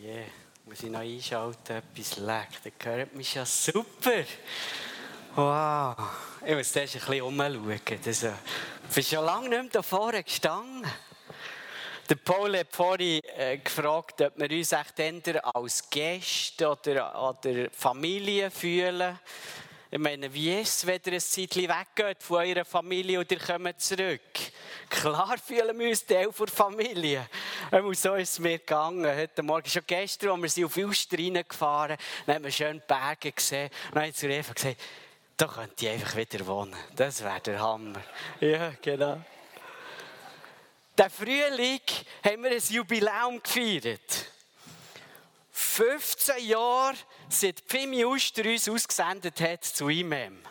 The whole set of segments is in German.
je, muss ich noch einschalten, etwas leckt. Da hört mich ja super. Wow. Ich muss zuerst ein bisschen umschauen. Das, äh, ich bin schon lange nicht mehr da vorne gestanden. Der Paul hat vorhin äh, gefragt, ob wir uns echt als Gäste oder, oder Familie fühlen. Ich meine, wie ist es, wenn ihr ein Zeitchen weggeht von eurer Familie und ihr kommt zurück? Klar fühlen wir uns Teil der Familie. so ist es mir gegangen. Heute Morgen, schon gestern, als wir sind auf Uster gefahren dann haben wir schön Berge gesehen. dann habe ich zu Eva gesagt, da könnte ich einfach wieder wohnen. Das wäre der Hammer. Ja, genau. Der Frühling haben wir ein Jubiläum gefeiert. 15 Jahre, seit Pimi Uster uns ausgesendet hat zu IMEM.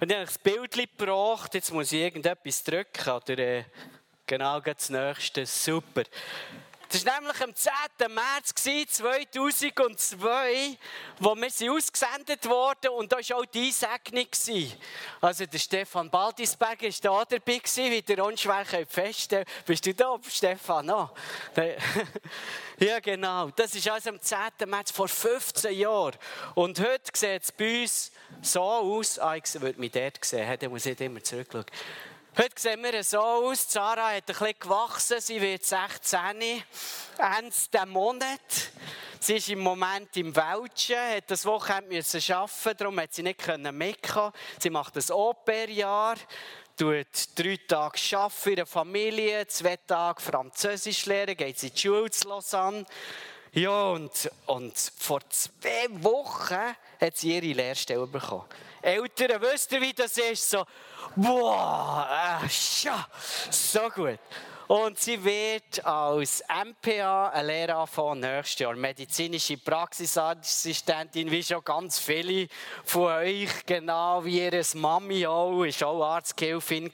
Und ich habe das Bild gebracht, jetzt muss ich irgendetwas drücken, oder äh, genau das nächste, super. Das war nämlich am 10. März 2002, wo wir ausgesendet wurden und da war auch die Einsegnung. Also der Stefan Baldisberger war da dabei, wie der unschwer feststellen Bist du da, Stefan? No. ja, genau. Das ist also am 10. März vor 15 Jahren. Und heute sieht es bei uns so aus. Ah, ich würde mich dort sehen, da muss ich immer zurückschauen. Heute sehen wir so aus. Sarah hat ein bisschen gewachsen. Sie wird 16. Ende diesen Monat. Sie ist im Moment im Welschen, hat das Wochenende müssen arbeiten, darum hat sie nicht mitkommen. Sie macht ein Au-pair-Jahr, tut drei Tage arbeiten in der Familie, zwei Tage Französisch lernen, geht sie in die Schule zu Lausanne. Ja, und, und vor zwei Wochen hat sie ihre Lehrstelle bekommen. Eltern, wisst ihr, wie das ist? So, boah, äh, so gut. Und sie wird als MPA eine Lehre anfangen nächstes Jahr. Medizinische Praxisassistentin, wie schon ganz viele von euch, genau wie ihre Mami auch, ist auch Arztgehilfin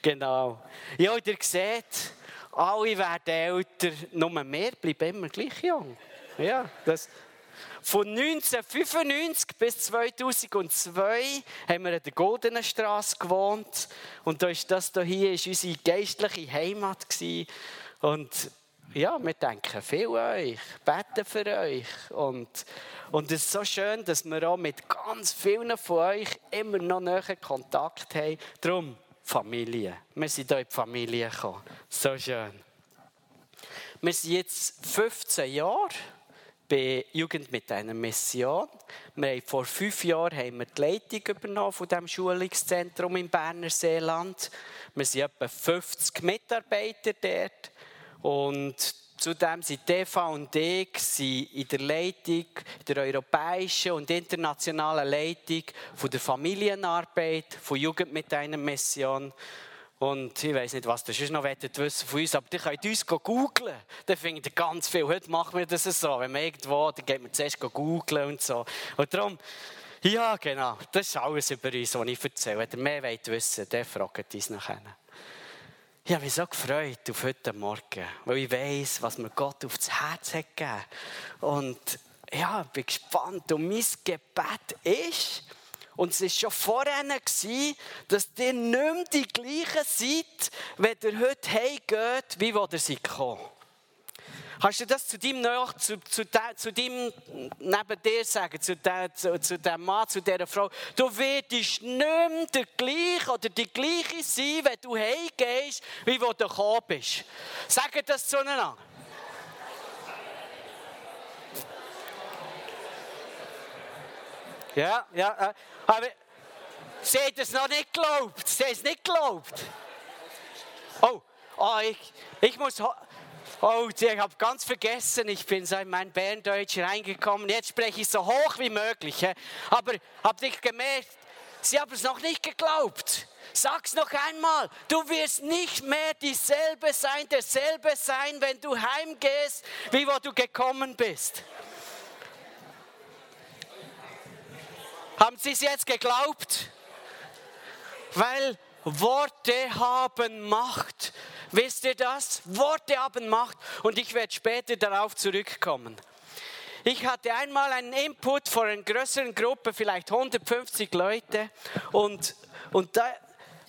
Genau. Ja, und ihr seht, alle werden älter, nur mehr bleiben immer gleich jung. Ja, das, von 1995 bis 2002 haben wir in der Goldenen Straße gewohnt. Und da ist das hier ist unsere geistliche Heimat. Gewesen. Und ja, wir denken viel an euch, beten für euch. Und, und es ist so schön, dass wir auch mit ganz vielen von euch immer noch näher Kontakt haben. Darum Familie. Wir sind hier in die Familie gekommen. So schön. Wir sind jetzt 15 Jahre bei Jugend mit einer Mission. Wir haben vor fünf Jahren haben wir die Leitung übernommen von diesem Schulungszentrum im Berner Seeland. Wir sind etwa 50 Mitarbeiter dort. Und zudem sind TV und ich in der Leitung, der europäischen und internationalen Leitung von der Familienarbeit, von Jugend mit einer Mission. Und ich weiß nicht, was ihr sonst noch wissen von uns, aber ihr könnt uns googeln. Dann findet ihr ganz viel. Heute machen wir das so. Wenn wir irgendwo, dann geht man zuerst googeln und so. Und darum, ja, genau, das ist alles über uns, was ich erzähle. Wenn ihr mehr wollt wissen, dann fragt uns nachher. Ich habe mich so gefreut auf heute Morgen, weil ich weiss, was mir Gott aufs Herz hat gegeben. Und ja, ich bin gespannt. Und mein Gebet ist, und es war schon vorher, dass ihr nicht mehr die gleichen seid, wenn ihr heute heimgeht, wie wo ihr seid gekommen. Kannst du das zu deinem, zu, zu, zu deinem neben dir sagen, zu, der, zu, zu dem Mann, zu dieser Frau? Du wirst nicht mehr der gleiche oder die gleiche sein, wenn du heimgehst, wie wo du gekommen bist. Sag das zueinander. Ja, ja. Aber sie hat es noch nicht geglaubt. Sie hat es nicht geglaubt. Oh, oh ich, ich muss. Oh, ich habe ganz vergessen, ich bin so in mein Berndeutsch reingekommen. Jetzt spreche ich so hoch wie möglich. Aber habt ihr gemerkt, sie haben es noch nicht geglaubt. Sag's noch einmal, du wirst nicht mehr dieselbe sein, derselbe sein, wenn du heimgehst, wie wo du gekommen bist. Haben Sie es jetzt geglaubt? Weil Worte haben Macht. Wisst ihr das? Worte haben Macht. Und ich werde später darauf zurückkommen. Ich hatte einmal einen Input vor einer größeren Gruppe, vielleicht 150 Leute. Und, und da,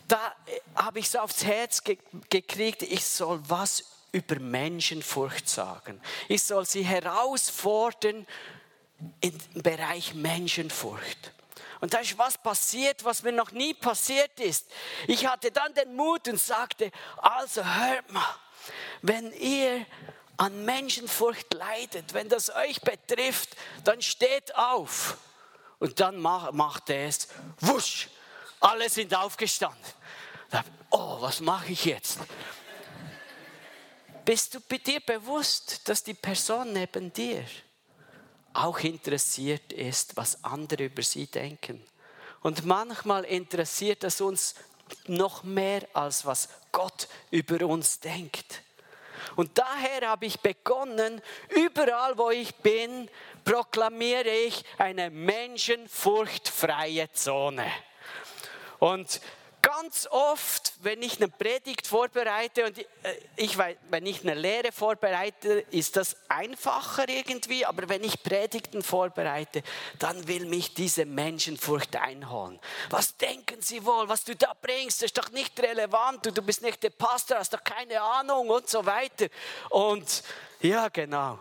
da habe ich so aufs Herz ge gekriegt, ich soll was über Menschenfurcht sagen. Ich soll sie herausfordern im Bereich Menschenfurcht. Und da ist was passiert, was mir noch nie passiert ist. Ich hatte dann den Mut und sagte, also hört mal, wenn ihr an Menschenfurcht leidet, wenn das euch betrifft, dann steht auf. Und dann macht er es, wusch, alle sind aufgestanden. Oh, was mache ich jetzt? Bist du dir bewusst, dass die Person neben dir auch interessiert ist, was andere über sie denken? Und manchmal interessiert es uns noch mehr, als was Gott über uns denkt. Und daher habe ich begonnen, überall wo ich bin, proklamiere ich eine menschenfurchtfreie Zone. Und ganz oft, wenn ich eine Predigt vorbereite und äh, ich weiß, wenn ich eine Lehre vorbereite, ist das einfacher irgendwie, aber wenn ich Predigten vorbereite, dann will mich diese Menschenfurcht einholen. Was denken sie wohl, was du da bringst, ist doch nicht relevant, du, du bist nicht der Pastor, hast doch keine Ahnung und so weiter. Und ja, genau.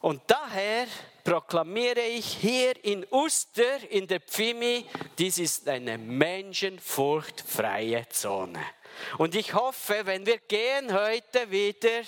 Und daher proklamiere ich hier in Uster, in der Pfimi, dies ist eine menschenfurchtfreie Zone. Und ich hoffe, wenn wir gehen heute wieder,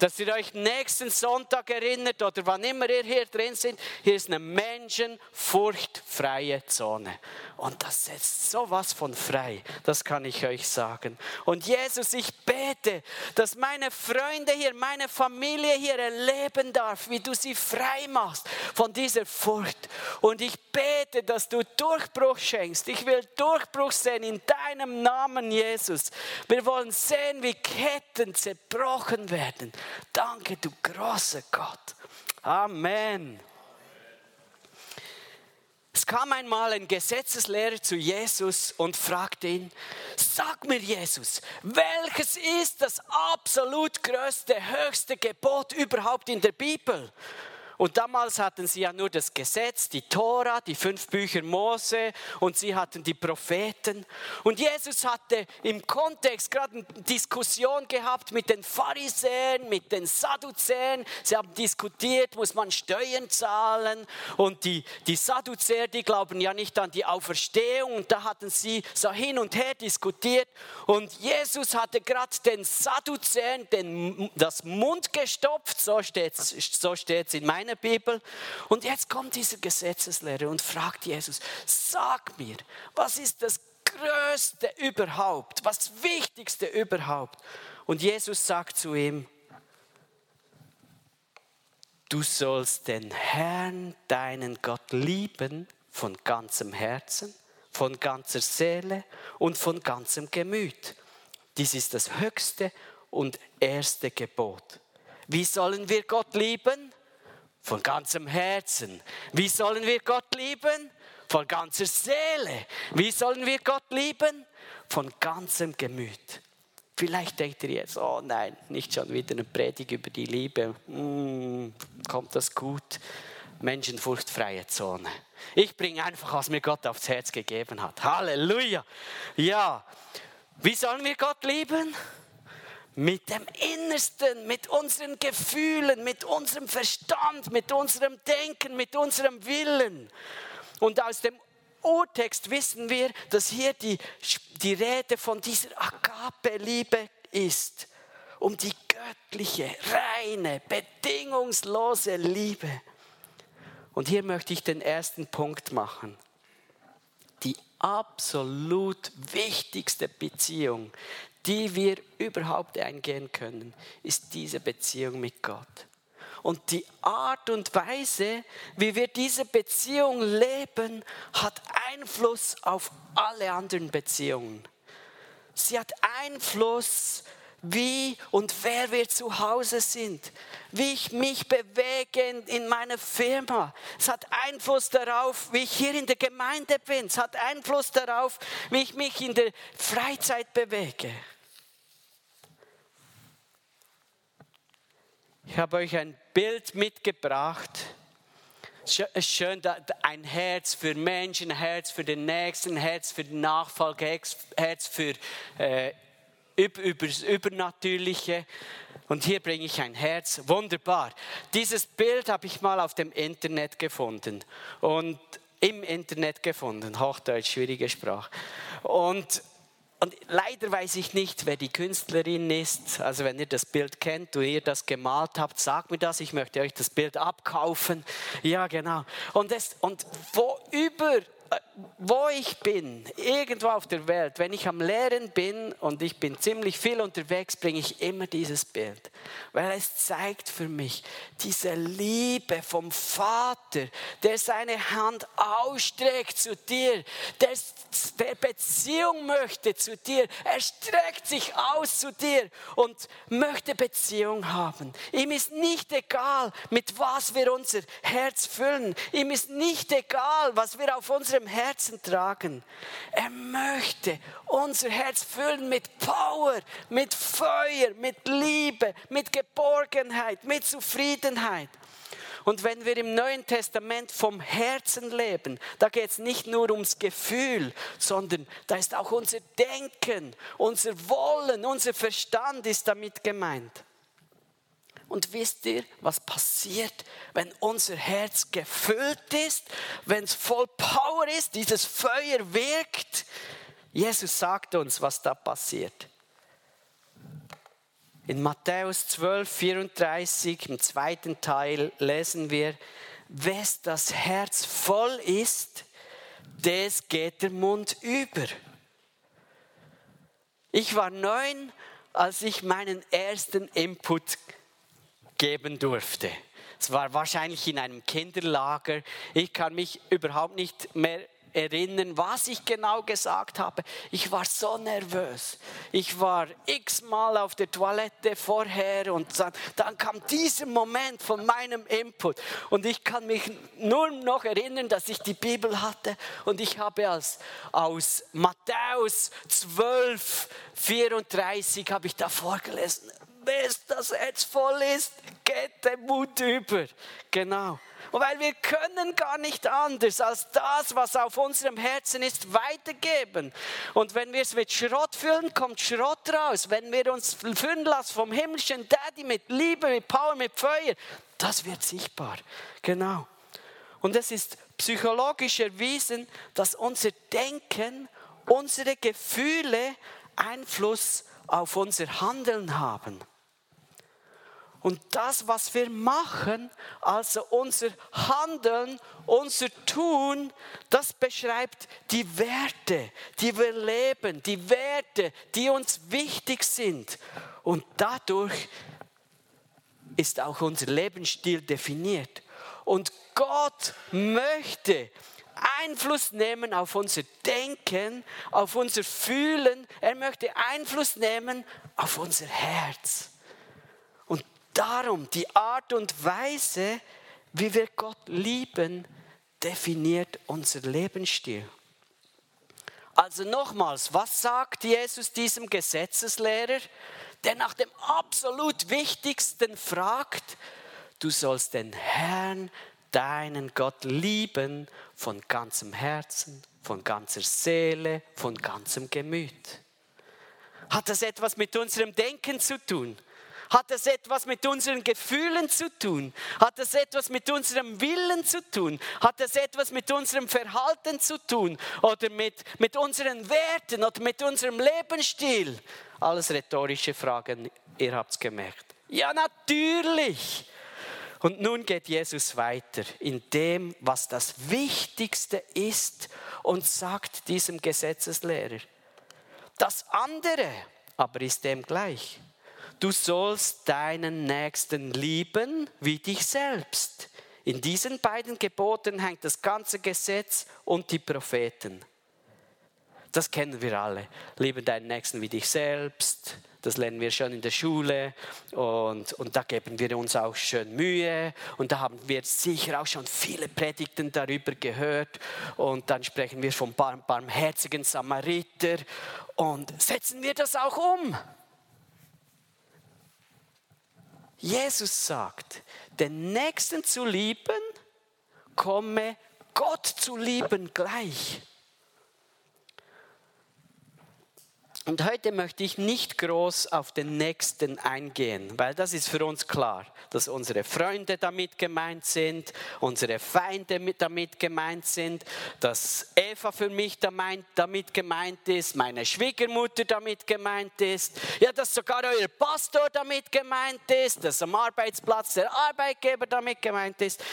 dass ihr euch nächsten Sonntag erinnert oder wann immer ihr hier drin seid, hier ist eine menschenfurchtfreie Zone. Und das setzt sowas von frei, das kann ich euch sagen. Und Jesus, ich bete, dass meine Freunde hier, meine Familie hier erleben darf, wie du sie frei machst von dieser Furcht. Und ich bete, dass du Durchbruch schenkst. Ich will Durchbruch sehen in deinem Namen, Jesus. Wir wollen sehen, wie Ketten zerbrochen werden. Danke, du großer Gott. Amen. Kam einmal ein Gesetzeslehrer zu Jesus und fragte ihn, sag mir Jesus, welches ist das absolut größte, höchste Gebot überhaupt in der Bibel? Und damals hatten sie ja nur das Gesetz, die Tora, die fünf Bücher Mose und sie hatten die Propheten. Und Jesus hatte im Kontext gerade eine Diskussion gehabt mit den Pharisäern, mit den Sadduzäern. Sie haben diskutiert, muss man Steuern zahlen? Und die, die Sadduzäer, die glauben ja nicht an die Auferstehung. Und da hatten sie so hin und her diskutiert. Und Jesus hatte gerade den Sadduzäern den, das Mund gestopft, so steht es so in meinem meiner Bibel. Und jetzt kommt dieser Gesetzeslehrer und fragt Jesus, sag mir, was ist das Größte überhaupt, was Wichtigste überhaupt? Und Jesus sagt zu ihm, du sollst den Herrn, deinen Gott lieben von ganzem Herzen, von ganzer Seele und von ganzem Gemüt. Dies ist das höchste und erste Gebot. Wie sollen wir Gott lieben? Von ganzem Herzen. Wie sollen wir Gott lieben? Von ganzer Seele. Wie sollen wir Gott lieben? Von ganzem Gemüt. Vielleicht denkt ihr jetzt, oh nein, nicht schon wieder eine Predigt über die Liebe. Hm, kommt das gut? Menschenfurchtfreie Zone. Ich bringe einfach, was mir Gott aufs Herz gegeben hat. Halleluja. Ja, wie sollen wir Gott lieben? Mit dem Innersten, mit unseren Gefühlen, mit unserem Verstand, mit unserem Denken, mit unserem Willen. Und aus dem Urtext wissen wir, dass hier die, die Rede von dieser Agape-Liebe ist. Um die göttliche, reine, bedingungslose Liebe. Und hier möchte ich den ersten Punkt machen. Die absolut wichtigste Beziehung, die wir überhaupt eingehen können, ist diese Beziehung mit Gott. Und die Art und Weise, wie wir diese Beziehung leben, hat Einfluss auf alle anderen Beziehungen. Sie hat Einfluss, wie und wer wir zu Hause sind, wie ich mich bewege in meiner Firma. Es hat Einfluss darauf, wie ich hier in der Gemeinde bin. Es hat Einfluss darauf, wie ich mich in der Freizeit bewege. Ich habe euch ein Bild mitgebracht. Schön, ein Herz für Menschen, ein Herz für den Nächsten, Herz für den Nachfolger, Herz für äh, das Übernatürliche. Und hier bringe ich ein Herz. Wunderbar. Dieses Bild habe ich mal auf dem Internet gefunden. Und im Internet gefunden. Hochdeutsch, schwierige Sprache. Und, und leider weiß ich nicht, wer die Künstlerin ist. Also wenn ihr das Bild kennt und ihr das gemalt habt, sagt mir das. Ich möchte euch das Bild abkaufen. Ja, genau. Und, das, und wo über wo ich bin, irgendwo auf der Welt, wenn ich am Lehren bin und ich bin ziemlich viel unterwegs, bringe ich immer dieses Bild. Weil es zeigt für mich diese Liebe vom Vater, der seine Hand ausstreckt zu dir, der, der Beziehung möchte zu dir. Er streckt sich aus zu dir und möchte Beziehung haben. Ihm ist nicht egal, mit was wir unser Herz füllen. Ihm ist nicht egal, was wir auf unserem Herzen tragen. Er möchte unser Herz füllen mit Power, mit Feuer, mit Liebe, mit Geborgenheit, mit Zufriedenheit. Und wenn wir im Neuen Testament vom Herzen leben, da geht es nicht nur ums Gefühl, sondern da ist auch unser Denken, unser Wollen, unser Verstand ist damit gemeint. Und wisst ihr, was passiert, wenn unser Herz gefüllt ist, wenn es voll Power ist, dieses Feuer wirkt? Jesus sagt uns, was da passiert. In Matthäus 12, 34, im zweiten Teil, lesen wir, wes das Herz voll ist, des geht der Mund über. Ich war neun, als ich meinen ersten Input geben durfte. Es war wahrscheinlich in einem Kinderlager. Ich kann mich überhaupt nicht mehr erinnern, was ich genau gesagt habe. Ich war so nervös. Ich war x-mal auf der Toilette vorher und dann, dann, kam dieser Moment von meinem Input. Und ich kann mich nur noch erinnern, dass ich die Bibel hatte und ich habe als, aus Matthäus 12, 34 habe ich da vorgelesen bis das Herz voll ist, geht der Mut über. Genau. Und weil wir können gar nicht anders als das, was auf unserem Herzen ist, weitergeben. Und wenn wir es mit Schrott füllen, kommt Schrott raus. Wenn wir uns füllen lassen vom himmlischen Daddy mit Liebe, mit Power, mit Feuer, das wird sichtbar. Genau. Und es ist psychologisch erwiesen, dass unser Denken, unsere Gefühle Einfluss auf unser Handeln haben. Und das, was wir machen, also unser Handeln, unser Tun, das beschreibt die Werte, die wir leben, die Werte, die uns wichtig sind. Und dadurch ist auch unser Lebensstil definiert. Und Gott möchte Einfluss nehmen auf unser Denken, auf unser Fühlen. Er möchte Einfluss nehmen auf unser Herz. Darum, die Art und Weise, wie wir Gott lieben, definiert unser Lebensstil. Also nochmals, was sagt Jesus diesem Gesetzeslehrer, der nach dem absolut Wichtigsten fragt, du sollst den Herrn, deinen Gott lieben von ganzem Herzen, von ganzer Seele, von ganzem Gemüt. Hat das etwas mit unserem Denken zu tun? Hat es etwas mit unseren Gefühlen zu tun? Hat es etwas mit unserem Willen zu tun? Hat es etwas mit unserem Verhalten zu tun? Oder mit, mit unseren Werten oder mit unserem Lebensstil? Alles rhetorische Fragen, ihr habt es gemerkt. Ja, natürlich. Und nun geht Jesus weiter in dem, was das Wichtigste ist und sagt diesem Gesetzeslehrer, das andere aber ist dem gleich du sollst deinen Nächsten lieben wie dich selbst. In diesen beiden Geboten hängt das ganze Gesetz und die Propheten. Das kennen wir alle. Liebe deinen Nächsten wie dich selbst. Das lernen wir schon in der Schule und, und da geben wir uns auch schön Mühe und da haben wir sicher auch schon viele Predigten darüber gehört und dann sprechen wir vom barmherzigen Samariter und setzen wir das auch um. Jesus sagt, den Nächsten zu lieben, komme Gott zu lieben gleich. Und heute möchte ich nicht groß auf den Nächsten eingehen, weil das ist für uns klar, dass unsere Freunde damit gemeint sind, unsere Feinde damit gemeint sind, dass Eva für mich damit gemeint ist, meine Schwiegermutter damit gemeint ist, ja, dass sogar euer Pastor damit gemeint ist, dass am Arbeitsplatz der Arbeitgeber damit gemeint ist.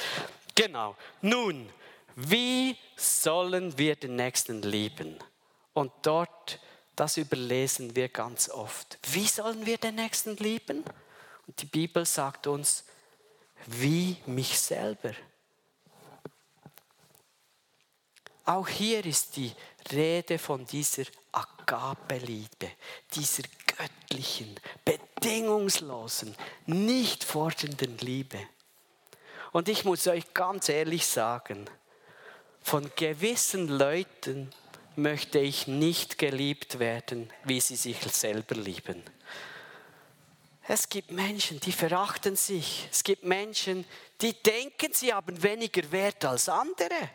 Genau. Nun, wie sollen wir den Nächsten lieben? Und dort das überlesen wir ganz oft. Wie sollen wir den Nächsten lieben? Und die Bibel sagt uns, wie mich selber. Auch hier ist die Rede von dieser Agape-Liebe, dieser göttlichen, bedingungslosen, nicht fordernden Liebe. Und ich muss euch ganz ehrlich sagen, von gewissen Leuten möchte ich nicht geliebt werden, wie sie sich selber lieben. Es gibt Menschen, die verachten sich. Es gibt Menschen, die denken, sie haben weniger Wert als andere.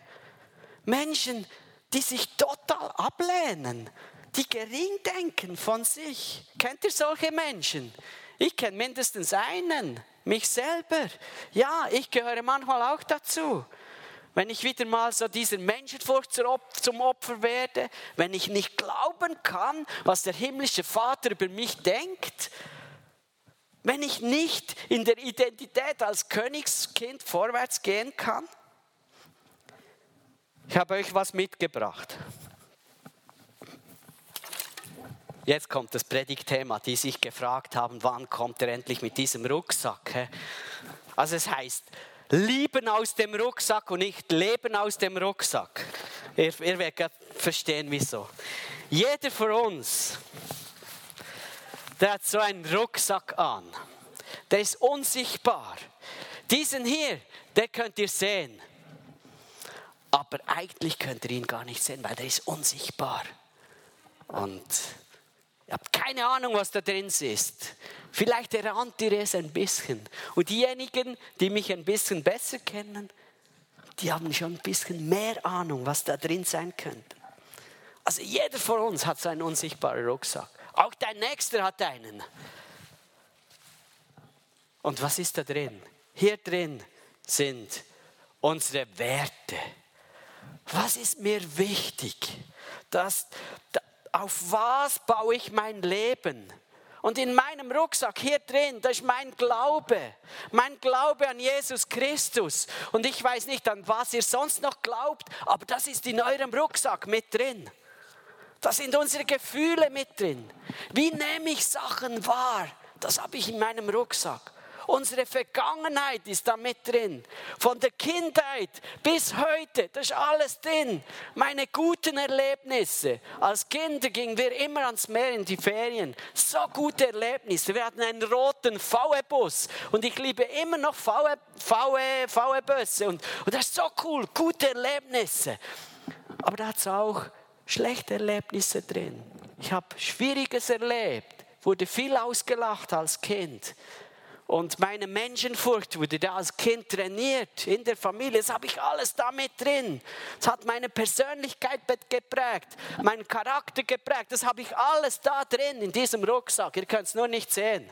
Menschen, die sich total ablehnen, die gering denken von sich. Kennt ihr solche Menschen? Ich kenne mindestens einen, mich selber. Ja, ich gehöre manchmal auch dazu wenn ich wieder mal so dieser Menschenfurcht zum Opfer werde, wenn ich nicht glauben kann, was der himmlische Vater über mich denkt, wenn ich nicht in der Identität als Königskind vorwärts gehen kann. Ich habe euch was mitgebracht. Jetzt kommt das Predigtthema, die sich gefragt haben, wann kommt er endlich mit diesem Rucksack. Also es heißt, Lieben aus dem Rucksack und nicht Leben aus dem Rucksack. Ihr, ihr werdet verstehen, wieso. Jeder von uns, der hat so einen Rucksack an. Der ist unsichtbar. Diesen hier, den könnt ihr sehen. Aber eigentlich könnt ihr ihn gar nicht sehen, weil der ist unsichtbar. Und Ihr habt keine Ahnung, was da drin ist. Vielleicht erahnt ihr es ein bisschen. Und diejenigen, die mich ein bisschen besser kennen, die haben schon ein bisschen mehr Ahnung, was da drin sein könnte. Also jeder von uns hat so einen unsichtbaren Rucksack. Auch dein Nächster hat einen. Und was ist da drin? Hier drin sind unsere Werte. Was ist mir wichtig? Dass, auf was baue ich mein Leben? Und in meinem Rucksack hier drin, da ist mein Glaube. Mein Glaube an Jesus Christus. Und ich weiß nicht, an was ihr sonst noch glaubt, aber das ist in eurem Rucksack mit drin. Da sind unsere Gefühle mit drin. Wie nehme ich Sachen wahr? Das habe ich in meinem Rucksack. Unsere Vergangenheit ist da mit drin. Von der Kindheit bis heute, das ist alles drin. Meine guten Erlebnisse. Als Kinder gingen wir immer ans Meer in die Ferien. So gute Erlebnisse. Wir hatten einen roten VW-Bus und ich liebe immer noch VW-Busse. Und, und das ist so cool, gute Erlebnisse. Aber da hat es auch schlechte Erlebnisse drin. Ich habe Schwieriges erlebt, wurde viel ausgelacht als Kind. Und meine Menschenfurcht wurde da als Kind trainiert in der Familie. Das habe ich alles damit drin. Das hat meine Persönlichkeit geprägt, meinen Charakter geprägt. Das habe ich alles da drin in diesem Rucksack. Ihr könnt es nur nicht sehen.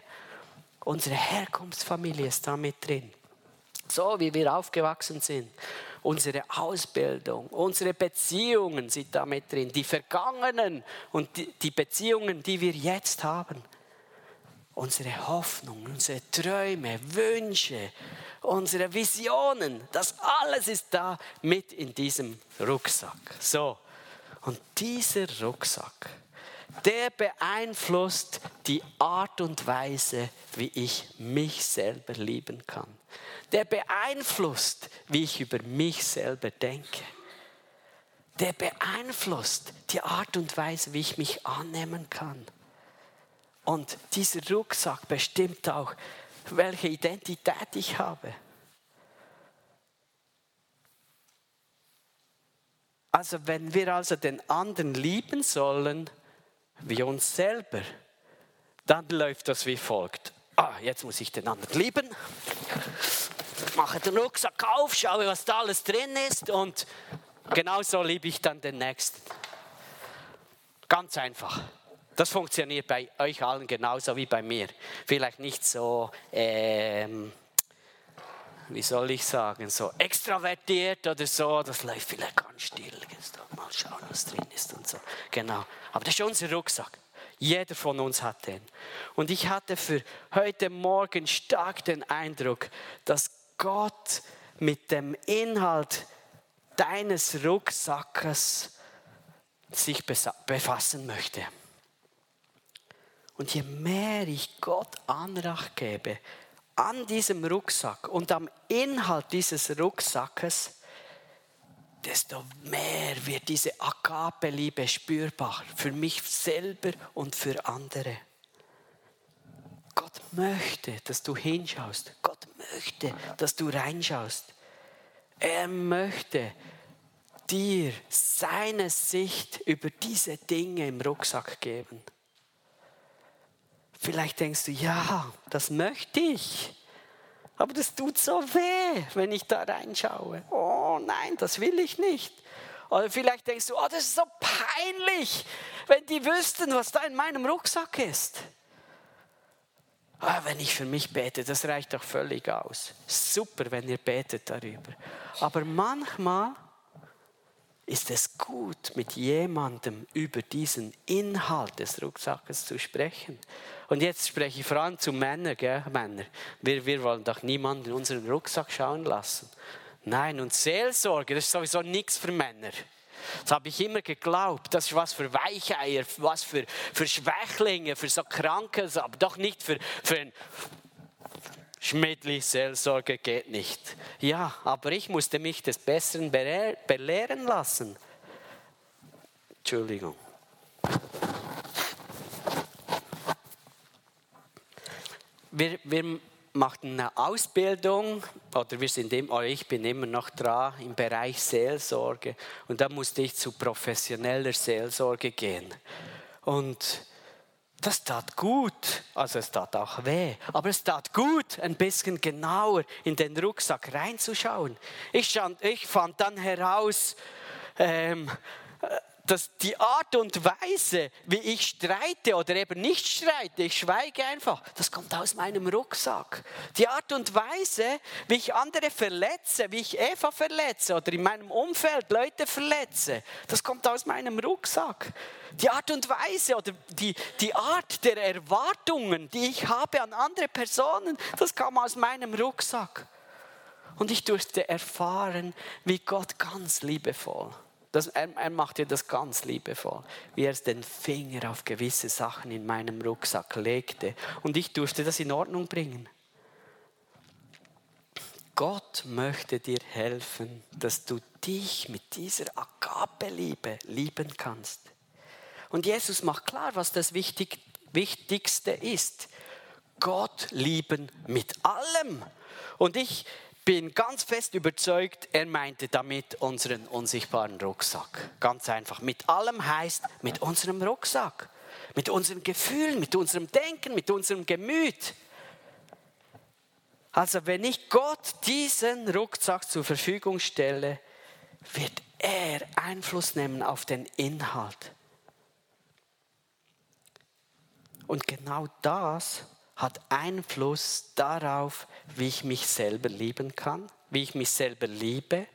Unsere Herkunftsfamilie ist da mit drin. So wie wir aufgewachsen sind. Unsere Ausbildung, unsere Beziehungen sind da mit drin. Die vergangenen und die Beziehungen, die wir jetzt haben unsere Hoffnung, unsere Träume, Wünsche, unsere Visionen, das alles ist da mit in diesem Rucksack. So, und dieser Rucksack, der beeinflusst die Art und Weise, wie ich mich selber lieben kann. Der beeinflusst, wie ich über mich selber denke. Der beeinflusst die Art und Weise, wie ich mich annehmen kann. Und dieser Rucksack bestimmt auch, welche Identität ich habe. Also wenn wir also den anderen lieben sollen, wie uns selber, dann läuft das wie folgt. Ah, jetzt muss ich den anderen lieben. Mache den Rucksack auf, schaue, was da alles drin ist und genauso liebe ich dann den Nächsten. Ganz einfach. Das funktioniert bei euch allen genauso wie bei mir. Vielleicht nicht so, ähm, wie soll ich sagen, so extravertiert oder so. Das läuft vielleicht ganz still. Mal schauen, was drin ist und so. Genau. Aber das ist unser Rucksack. Jeder von uns hat den. Und ich hatte für heute Morgen stark den Eindruck, dass Gott mit dem Inhalt deines Rucksackes sich befassen möchte. Und je mehr ich Gott Anrach gebe an diesem Rucksack und am Inhalt dieses Rucksackes, desto mehr wird diese Agape-Liebe spürbar für mich selber und für andere. Gott möchte, dass du hinschaust. Gott möchte, dass du reinschaust. Er möchte dir seine Sicht über diese Dinge im Rucksack geben. Vielleicht denkst du, ja, das möchte ich. Aber das tut so weh, wenn ich da reinschaue. Oh nein, das will ich nicht. Oder vielleicht denkst du, oh, das ist so peinlich, wenn die wüssten, was da in meinem Rucksack ist. Ah, wenn ich für mich bete, das reicht doch völlig aus. Super, wenn ihr betet darüber. Aber manchmal ist es gut, mit jemandem über diesen Inhalt des Rucksackes zu sprechen. Und jetzt spreche ich vor allem zu Männern, gell, Männer. Wir, wir wollen doch niemanden in unseren Rucksack schauen lassen. Nein, und Seelsorge, das ist sowieso nichts für Männer. Das habe ich immer geglaubt. Das ist was für Weicheier, was für, für Schwächlinge, für so Kranke, aber doch nicht für, für ein Schmidtli, Seelsorge geht nicht. Ja, aber ich musste mich des Besseren belehren lassen. Entschuldigung. Wir, wir machten eine Ausbildung oder wir sind im, oder ich bin immer noch dran im Bereich Seelsorge und da musste ich zu professioneller Seelsorge gehen. Und das tat gut, also es tat auch weh, aber es tat gut, ein bisschen genauer in den Rucksack reinzuschauen. Ich, stand, ich fand dann heraus, ähm, dass die Art und Weise, wie ich streite oder eben nicht streite, ich schweige einfach, das kommt aus meinem Rucksack. Die Art und Weise, wie ich andere verletze, wie ich Eva verletze oder in meinem Umfeld Leute verletze, das kommt aus meinem Rucksack. Die Art und Weise oder die, die Art der Erwartungen, die ich habe an andere Personen, das kam aus meinem Rucksack. Und ich durfte erfahren, wie Gott ganz liebevoll das, er, er macht ja das ganz liebevoll, wie er den Finger auf gewisse Sachen in meinem Rucksack legte. Und ich durfte das in Ordnung bringen. Gott möchte dir helfen, dass du dich mit dieser Agape-Liebe lieben kannst. Und Jesus macht klar, was das Wichtig, Wichtigste ist. Gott lieben mit allem. Und ich bin ganz fest überzeugt, er meinte damit unseren unsichtbaren Rucksack. Ganz einfach. Mit allem heißt mit unserem Rucksack, mit unseren Gefühlen, mit unserem Denken, mit unserem Gemüt. Also wenn ich Gott diesen Rucksack zur Verfügung stelle, wird er Einfluss nehmen auf den Inhalt. Und genau das hat Einfluss darauf, wie ich mich selber lieben kann, wie ich mich selber liebe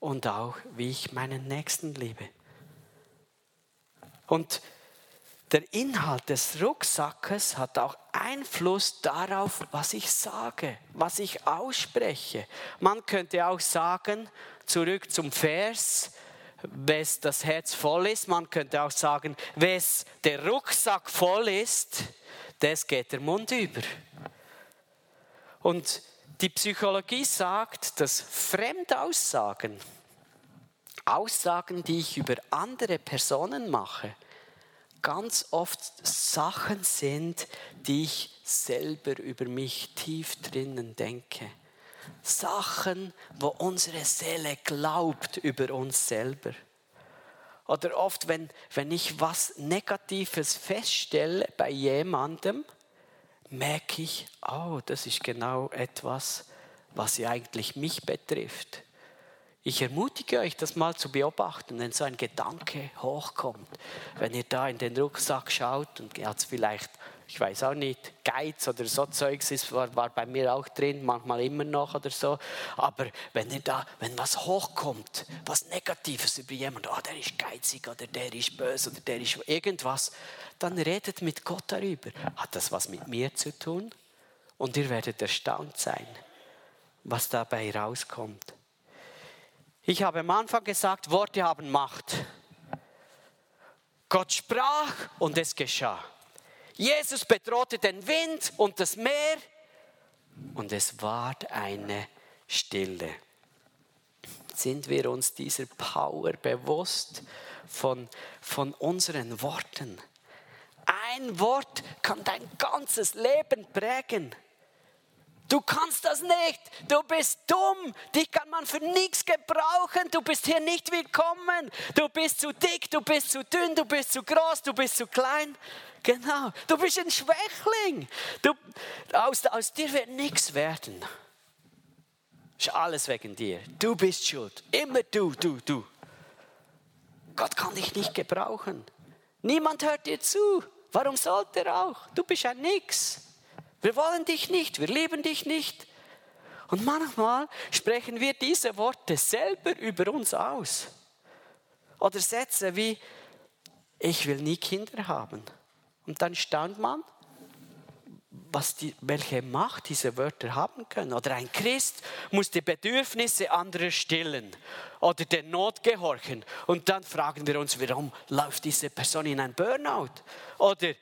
und auch wie ich meinen Nächsten liebe. Und der Inhalt des Rucksackes hat auch Einfluss darauf, was ich sage, was ich ausspreche. Man könnte auch sagen, zurück zum Vers, wes das Herz voll ist, man könnte auch sagen, wes der Rucksack voll ist, das geht der Mund über. Und die Psychologie sagt, dass Fremdaussagen, Aussagen, die ich über andere Personen mache, ganz oft Sachen sind, die ich selber über mich tief drinnen denke. Sachen, wo unsere Seele glaubt über uns selber. Oder oft, wenn, wenn ich was Negatives feststelle bei jemandem, merke ich, oh, das ist genau etwas, was ja eigentlich mich betrifft. Ich ermutige euch, das mal zu beobachten, wenn so ein Gedanke hochkommt. Wenn ihr da in den Rucksack schaut und ihr habt vielleicht, ich weiß auch nicht, Geiz oder so Zeugs ist, war, war bei mir auch drin, manchmal immer noch oder so. Aber wenn ihr da, wenn was hochkommt, was Negatives über jemanden, oh, der ist geizig oder der ist böse oder der ist irgendwas, dann redet mit Gott darüber. Hat das was mit mir zu tun? Und ihr werdet erstaunt sein, was dabei rauskommt. Ich habe am Anfang gesagt, Worte haben Macht. Gott sprach und es geschah. Jesus bedrohte den Wind und das Meer und es ward eine Stille. Sind wir uns dieser Power bewusst von, von unseren Worten? Ein Wort kann dein ganzes Leben prägen. Du kannst das nicht. Du bist dumm. Dich kann man für nichts gebrauchen. Du bist hier nicht willkommen. Du bist zu dick, du bist zu dünn, du bist zu groß, du bist zu klein. Genau. Du bist ein Schwächling. Du, aus, aus dir wird nichts werden. Ist alles wegen dir. Du bist schuld. Immer du, du, du. Gott kann dich nicht gebrauchen. Niemand hört dir zu. Warum sollte er auch? Du bist ein Nix. Wir wollen dich nicht, wir lieben dich nicht. Und manchmal sprechen wir diese Worte selber über uns aus. Oder Sätze wie, ich will nie Kinder haben. Und dann staunt man, was die, welche Macht diese Wörter haben können. Oder ein Christ muss die Bedürfnisse anderer stillen oder der Not gehorchen. Und dann fragen wir uns, warum läuft diese Person in ein Burnout? Oder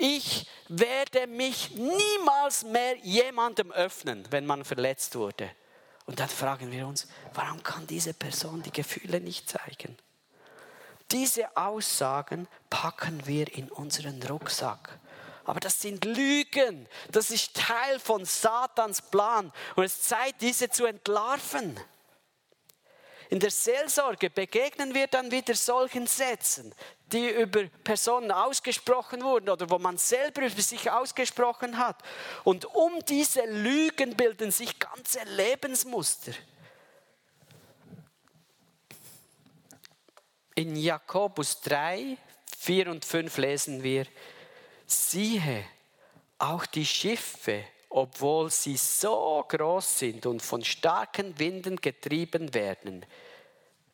ich werde mich niemals mehr jemandem öffnen, wenn man verletzt wurde. Und dann fragen wir uns, warum kann diese Person die Gefühle nicht zeigen? Diese Aussagen packen wir in unseren Rucksack. Aber das sind Lügen. Das ist Teil von Satans Plan. Und es ist Zeit, diese zu entlarven. In der Seelsorge begegnen wir dann wieder solchen Sätzen, die über Personen ausgesprochen wurden oder wo man selber über sich ausgesprochen hat. Und um diese Lügen bilden sich ganze Lebensmuster. In Jakobus 3, 4 und 5 lesen wir, siehe, auch die Schiffe obwohl sie so groß sind und von starken Winden getrieben werden,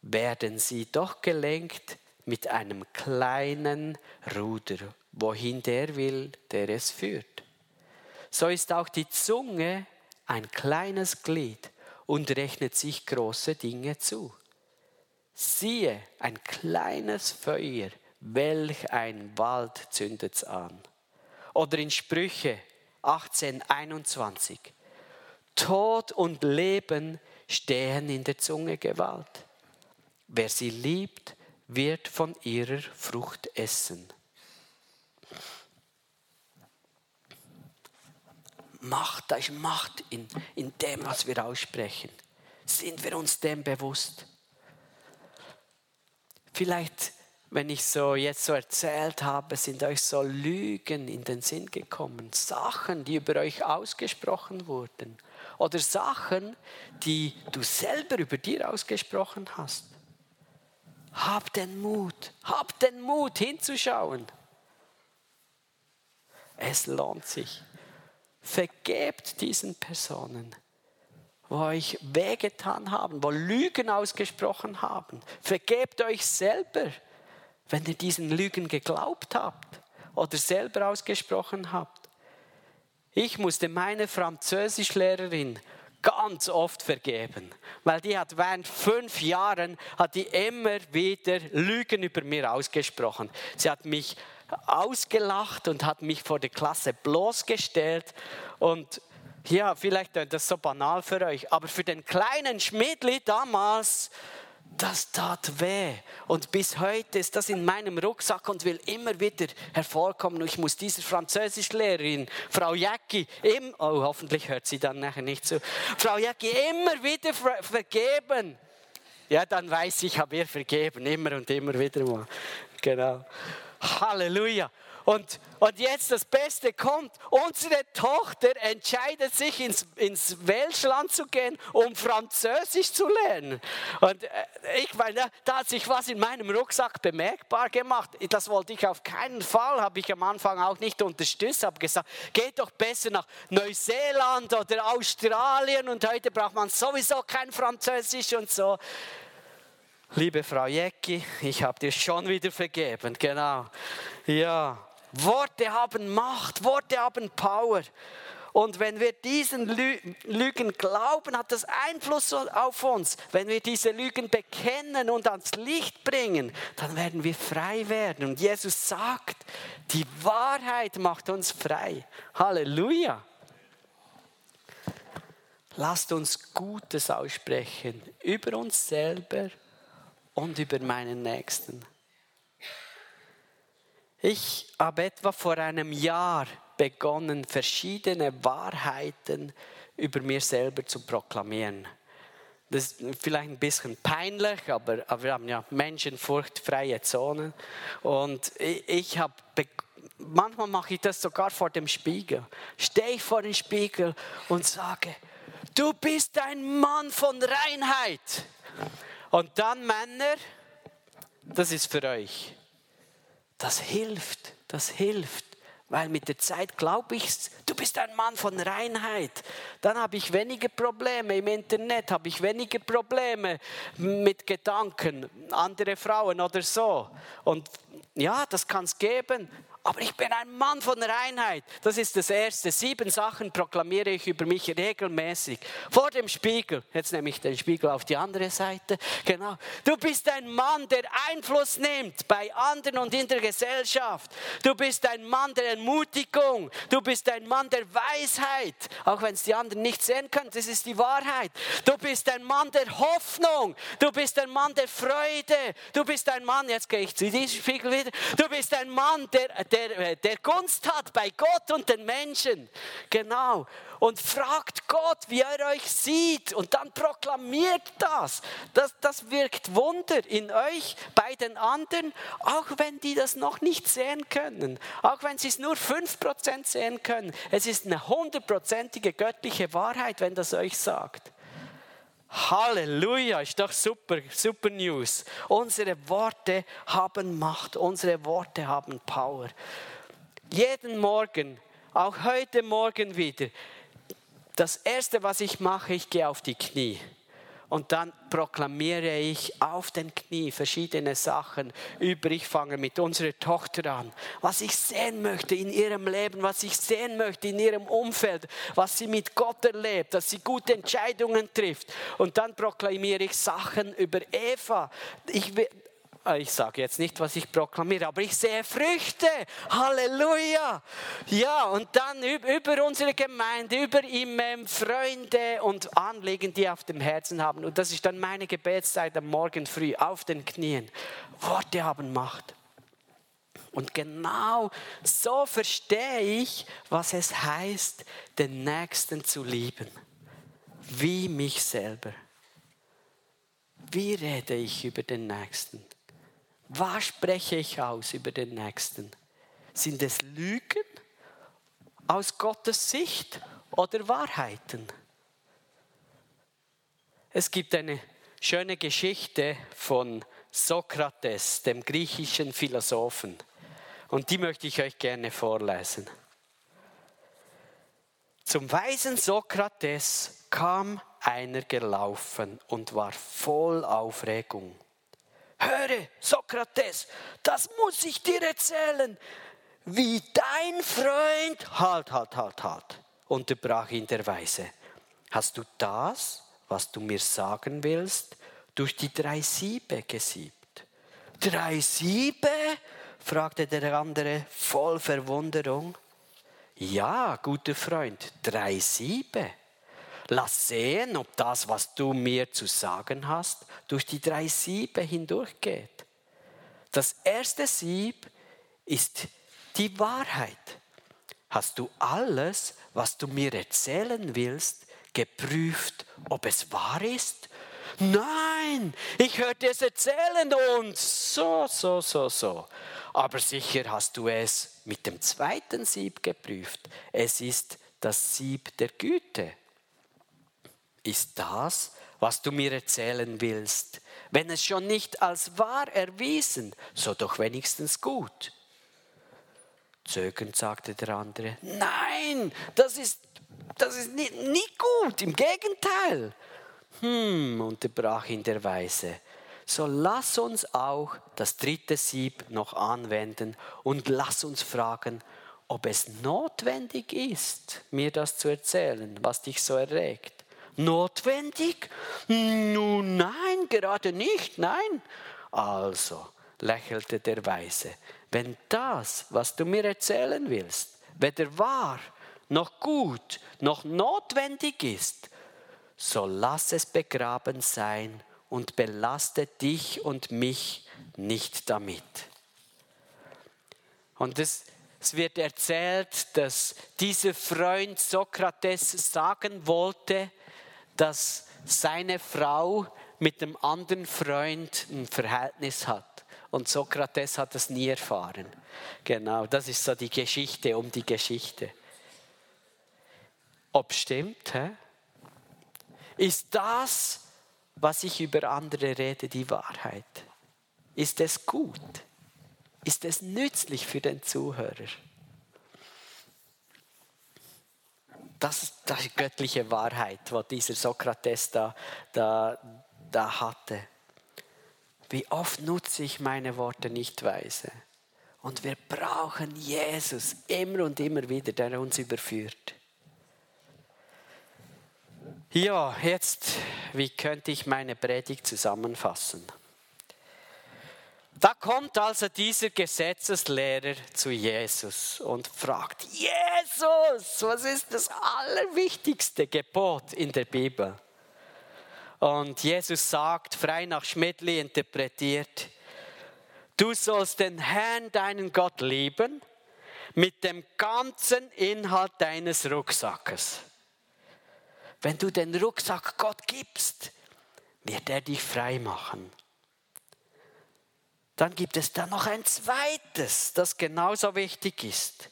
werden sie doch gelenkt mit einem kleinen Ruder, wohin der will, der es führt. So ist auch die Zunge ein kleines Glied und rechnet sich große Dinge zu. Siehe, ein kleines Feuer, welch ein Wald zündet's an. Oder in Sprüche 18, 21. Tod und Leben stehen in der Zunge Gewalt. Wer sie liebt, wird von ihrer Frucht essen. Macht, da ist Macht in, in dem, was wir aussprechen. Sind wir uns dem bewusst? Vielleicht wenn ich so jetzt so erzählt habe, sind euch so Lügen in den Sinn gekommen, Sachen, die über euch ausgesprochen wurden oder Sachen, die du selber über dir ausgesprochen hast. Hab den Mut, hab den Mut hinzuschauen. Es lohnt sich. Vergebt diesen Personen, wo euch wehgetan haben, wo Lügen ausgesprochen haben. Vergebt euch selber wenn ihr diesen Lügen geglaubt habt oder selber ausgesprochen habt. Ich musste meine Französischlehrerin ganz oft vergeben, weil die hat während fünf Jahren hat die immer wieder Lügen über mir ausgesprochen. Sie hat mich ausgelacht und hat mich vor der Klasse bloßgestellt und ja, vielleicht ist das so banal für euch, aber für den kleinen Schmidli damals das tat weh. Und bis heute ist das in meinem Rucksack und will immer wieder hervorkommen. Und ich muss dieser Französischlehrerin, Frau Jäcki, oh, hoffentlich hört sie dann nachher nicht zu, Frau Jäcki immer wieder ver vergeben. Ja, dann weiß ich, ich habe ihr vergeben, immer und immer wieder mal. Genau. Halleluja. Und, und jetzt das Beste kommt. Unsere Tochter entscheidet sich ins, ins Welschland zu gehen, um Französisch zu lernen. Und äh, ich meine, da hat sich was in meinem Rucksack bemerkbar gemacht. Das wollte ich auf keinen Fall, habe ich am Anfang auch nicht unterstützt, habe gesagt, geht doch besser nach Neuseeland oder Australien und heute braucht man sowieso kein Französisch und so. Liebe Frau Jecki, ich habe dir schon wieder vergeben, genau. Ja, Worte haben Macht, Worte haben Power. Und wenn wir diesen Lügen glauben, hat das Einfluss auf uns. Wenn wir diese Lügen bekennen und ans Licht bringen, dann werden wir frei werden. Und Jesus sagt, die Wahrheit macht uns frei. Halleluja. Lasst uns Gutes aussprechen über uns selber und über meinen Nächsten. Ich habe etwa vor einem Jahr begonnen, verschiedene Wahrheiten über mir selber zu proklamieren. Das ist vielleicht ein bisschen peinlich, aber, aber wir haben ja menschenfurchtfreie Zonen. Und ich, ich habe, manchmal mache ich das sogar vor dem Spiegel. Stehe ich vor dem Spiegel und sage, du bist ein Mann von Reinheit. Und dann Männer, das ist für euch. Das hilft, das hilft. Weil mit der Zeit glaube ich, du bist ein Mann von Reinheit. Dann habe ich weniger Probleme im Internet, habe ich weniger Probleme mit Gedanken, andere Frauen oder so. Und ja, das kann es geben, aber ich bin ein Mann von Reinheit. Das ist das Erste. Sieben Sachen proklamiere ich über mich regelmäßig. Vor dem Spiegel. Jetzt nehme ich den Spiegel auf die andere Seite. Genau. Du bist ein Mann, der Einfluss nimmt bei anderen und in der Gesellschaft. Du bist ein Mann der Ermutigung. Du bist ein Mann der Weisheit. Auch wenn es die anderen nicht sehen können, das ist die Wahrheit. Du bist ein Mann der Hoffnung. Du bist ein Mann der Freude. Du bist ein Mann, jetzt gehe ich zu diesem Spiegel wieder. Du bist ein Mann, der, der der, äh, der Gunst hat bei Gott und den Menschen. Genau. Und fragt Gott, wie er euch sieht. Und dann proklamiert das. das. Das wirkt Wunder in euch, bei den anderen, auch wenn die das noch nicht sehen können. Auch wenn sie es nur 5% sehen können. Es ist eine hundertprozentige göttliche Wahrheit, wenn das euch sagt. Halleluja, ist doch super, super News. Unsere Worte haben Macht, unsere Worte haben Power. Jeden Morgen, auch heute Morgen wieder, das Erste, was ich mache, ich gehe auf die Knie. Und dann proklamiere ich auf den Knie verschiedene Sachen über. Ich fange mit unserer Tochter an. Was ich sehen möchte in ihrem Leben, was ich sehen möchte in ihrem Umfeld, was sie mit Gott erlebt, dass sie gute Entscheidungen trifft. Und dann proklamiere ich Sachen über Eva. Ich, ich sage jetzt nicht, was ich proklamiere, aber ich sehe Früchte. Halleluja. Ja, und dann über unsere Gemeinde, über Imam, Freunde und Anliegen, die auf dem Herzen haben. Und das ist dann meine Gebetszeit am Morgen früh auf den Knien. Worte haben Macht. Und genau so verstehe ich, was es heißt, den Nächsten zu lieben. Wie mich selber. Wie rede ich über den Nächsten? Was spreche ich aus über den Nächsten? Sind es Lügen aus Gottes Sicht oder Wahrheiten? Es gibt eine schöne Geschichte von Sokrates, dem griechischen Philosophen. Und die möchte ich euch gerne vorlesen. Zum weisen Sokrates kam einer gelaufen und war voll Aufregung höre, Sokrates, das muss ich dir erzählen, wie dein Freund, halt, halt, halt, halt, unterbrach ihn der Weise. Hast du das, was du mir sagen willst, durch die drei Siebe gesiebt? Drei Siebe? fragte der andere voll Verwunderung. Ja, guter Freund, drei Siebe. Lass sehen, ob das, was du mir zu sagen hast, durch die drei Siebe hindurchgeht. Das erste Sieb ist die Wahrheit. Hast du alles, was du mir erzählen willst, geprüft, ob es wahr ist? Nein, ich hörte es erzählen und so, so, so, so. aber sicher hast du es mit dem zweiten Sieb geprüft. Es ist das Sieb der Güte. Ist das, was du mir erzählen willst, wenn es schon nicht als wahr erwiesen, so doch wenigstens gut. Zögernd sagte der andere, nein, das ist, das ist nicht, nicht gut, im Gegenteil. Hm, unterbrach ihn der Weise, so lass uns auch das dritte Sieb noch anwenden und lass uns fragen, ob es notwendig ist, mir das zu erzählen, was dich so erregt. Notwendig? Nun nein, gerade nicht, nein. Also, lächelte der Weise, wenn das, was du mir erzählen willst, weder wahr noch gut noch notwendig ist, so lass es begraben sein und belaste dich und mich nicht damit. Und es, es wird erzählt, dass dieser Freund Sokrates sagen wollte, dass seine Frau mit einem anderen Freund ein Verhältnis hat. Und Sokrates hat es nie erfahren. Genau, das ist so die Geschichte um die Geschichte. Ob stimmt, hä? Ist das, was ich über andere rede, die Wahrheit? Ist es gut? Ist es nützlich für den Zuhörer? Das ist die göttliche Wahrheit, was dieser Sokrates da, da, da hatte. Wie oft nutze ich meine Worte nicht weise? Und wir brauchen Jesus immer und immer wieder, der uns überführt. Ja, jetzt, wie könnte ich meine Predigt zusammenfassen? Da kommt also dieser Gesetzeslehrer zu Jesus und fragt, Jesus, was ist das allerwichtigste Gebot in der Bibel? Und Jesus sagt, frei nach Schmidli interpretiert, du sollst den Herrn, deinen Gott lieben, mit dem ganzen Inhalt deines Rucksackes. Wenn du den Rucksack Gott gibst, wird er dich frei machen. Dann gibt es da noch ein zweites, das genauso wichtig ist.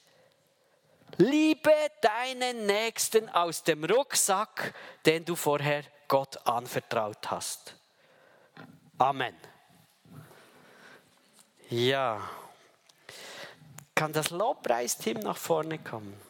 Liebe deinen Nächsten aus dem Rucksack, den du vorher Gott anvertraut hast. Amen. Ja. Kann das Lobpreisteam nach vorne kommen?